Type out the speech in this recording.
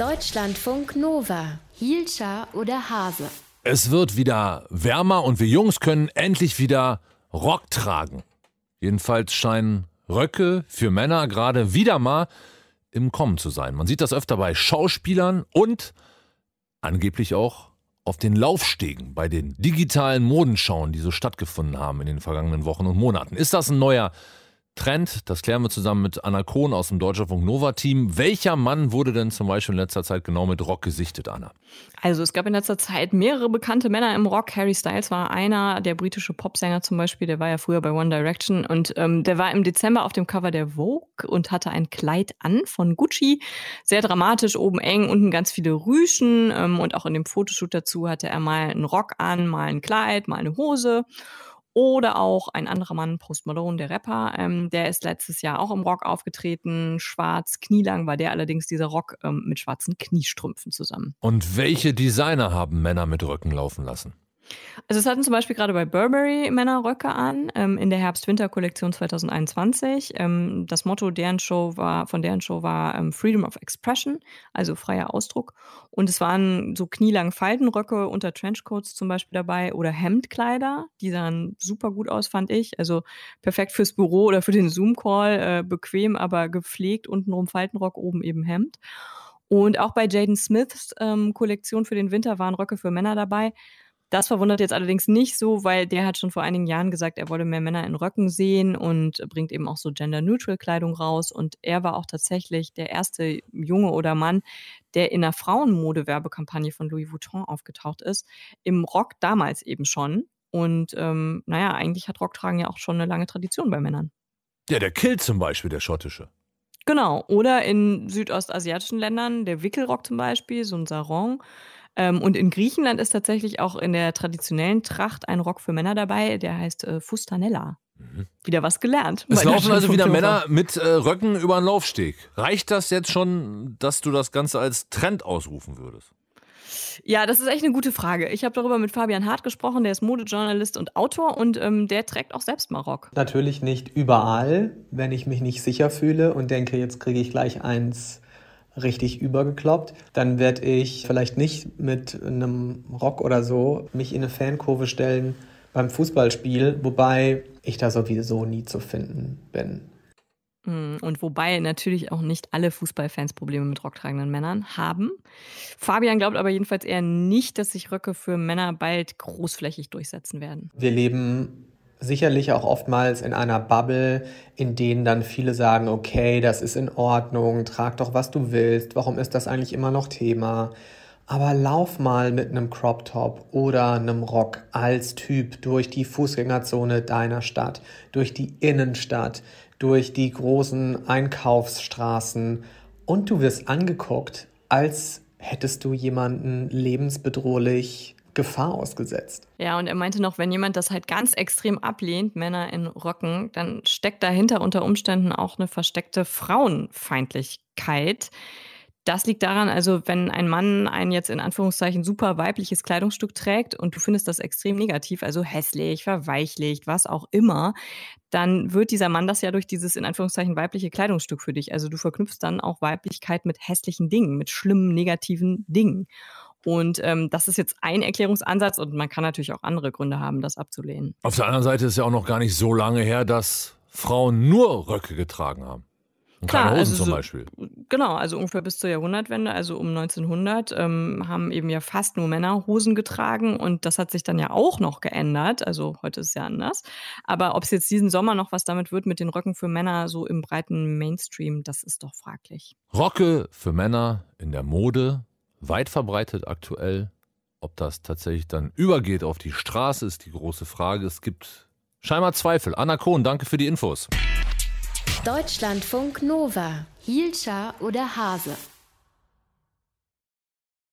Deutschlandfunk Nova. Hielscher oder Hase? Es wird wieder wärmer und wir Jungs können endlich wieder Rock tragen. Jedenfalls scheinen Röcke für Männer gerade wieder mal im Kommen zu sein. Man sieht das öfter bei Schauspielern und angeblich auch auf den Laufstegen bei den digitalen Modenschauen, die so stattgefunden haben in den vergangenen Wochen und Monaten. Ist das ein neuer Trend, das klären wir zusammen mit Anna Kohn aus dem Deutschlandfunk Nova Team. Welcher Mann wurde denn zum Beispiel in letzter Zeit genau mit Rock gesichtet, Anna? Also es gab in letzter Zeit mehrere bekannte Männer im Rock. Harry Styles war einer, der britische Popsänger zum Beispiel, der war ja früher bei One Direction und ähm, der war im Dezember auf dem Cover der Vogue und hatte ein Kleid an von Gucci. Sehr dramatisch, oben eng, unten ganz viele Rüschen ähm, und auch in dem Fotoshoot dazu hatte er mal einen Rock an, mal ein Kleid, mal eine Hose. Oder auch ein anderer Mann, Post Malone, der Rapper, ähm, der ist letztes Jahr auch im Rock aufgetreten. Schwarz, knielang war der allerdings dieser Rock ähm, mit schwarzen Kniestrümpfen zusammen. Und welche Designer haben Männer mit Röcken laufen lassen? Also es hatten zum Beispiel gerade bei Burberry Männer Röcke an, ähm, in der Herbst-Winter-Kollektion 2021. Ähm, das Motto deren Show war, von deren Show war ähm, Freedom of Expression, also freier Ausdruck. Und es waren so knielange Faltenröcke unter Trenchcoats zum Beispiel dabei oder Hemdkleider, die sahen super gut aus, fand ich. Also perfekt fürs Büro oder für den Zoom-Call, äh, bequem, aber gepflegt, untenrum Faltenrock, oben eben Hemd. Und auch bei Jaden Smiths ähm, Kollektion für den Winter waren Röcke für Männer dabei. Das verwundert jetzt allerdings nicht so, weil der hat schon vor einigen Jahren gesagt, er wolle mehr Männer in Röcken sehen und bringt eben auch so gender-neutral Kleidung raus. Und er war auch tatsächlich der erste Junge oder Mann, der in einer Frauenmode-Werbekampagne von Louis Vuitton aufgetaucht ist. Im Rock damals eben schon. Und ähm, naja, eigentlich hat Rocktragen ja auch schon eine lange Tradition bei Männern. Ja, der Kill zum Beispiel, der schottische. Genau. Oder in südostasiatischen Ländern, der Wickelrock zum Beispiel, so ein Sarong. Ähm, und in Griechenland ist tatsächlich auch in der traditionellen Tracht ein Rock für Männer dabei, der heißt äh, Fustanella. Mhm. Wieder was gelernt. Es laufen also wieder Männer mit äh, Röcken über den Laufsteg. Reicht das jetzt schon, dass du das Ganze als Trend ausrufen würdest? Ja, das ist echt eine gute Frage. Ich habe darüber mit Fabian Hart gesprochen, der ist Modejournalist und Autor und ähm, der trägt auch selbst mal Rock. Natürlich nicht überall, wenn ich mich nicht sicher fühle und denke, jetzt kriege ich gleich eins richtig übergekloppt, dann werde ich vielleicht nicht mit einem Rock oder so mich in eine Fankurve stellen beim Fußballspiel, wobei ich da sowieso nie zu finden bin. Hm, und wobei natürlich auch nicht alle Fußballfans Probleme mit rocktragenden Männern haben. Fabian glaubt aber jedenfalls eher nicht, dass sich Röcke für Männer bald großflächig durchsetzen werden. Wir leben sicherlich auch oftmals in einer Bubble, in denen dann viele sagen, okay, das ist in Ordnung, trag doch, was du willst, warum ist das eigentlich immer noch Thema? Aber lauf mal mit einem Crop Top oder einem Rock als Typ durch die Fußgängerzone deiner Stadt, durch die Innenstadt, durch die großen Einkaufsstraßen und du wirst angeguckt, als hättest du jemanden lebensbedrohlich Gefahr ausgesetzt. Ja, und er meinte noch, wenn jemand das halt ganz extrem ablehnt, Männer in Röcken, dann steckt dahinter unter Umständen auch eine versteckte Frauenfeindlichkeit. Das liegt daran, also wenn ein Mann ein jetzt in Anführungszeichen super weibliches Kleidungsstück trägt und du findest das extrem negativ, also hässlich, verweichlicht, was auch immer, dann wird dieser Mann das ja durch dieses in Anführungszeichen weibliche Kleidungsstück für dich. Also du verknüpfst dann auch Weiblichkeit mit hässlichen Dingen, mit schlimmen, negativen Dingen. Und ähm, das ist jetzt ein Erklärungsansatz und man kann natürlich auch andere Gründe haben, das abzulehnen. Auf der anderen Seite ist ja auch noch gar nicht so lange her, dass Frauen nur Röcke getragen haben. Und Klar, keine Hosen also zum Beispiel. genau, also ungefähr bis zur Jahrhundertwende, also um 1900, ähm, haben eben ja fast nur Männer Hosen getragen und das hat sich dann ja auch noch geändert. Also heute ist es ja anders. Aber ob es jetzt diesen Sommer noch was damit wird mit den Röcken für Männer so im breiten Mainstream, das ist doch fraglich. Rocke für Männer in der Mode, weit verbreitet aktuell. Ob das tatsächlich dann übergeht auf die Straße, ist die große Frage. Es gibt scheinbar Zweifel. Anna Kohn, danke für die Infos. Deutschlandfunk Nova. Hielscher oder Hase?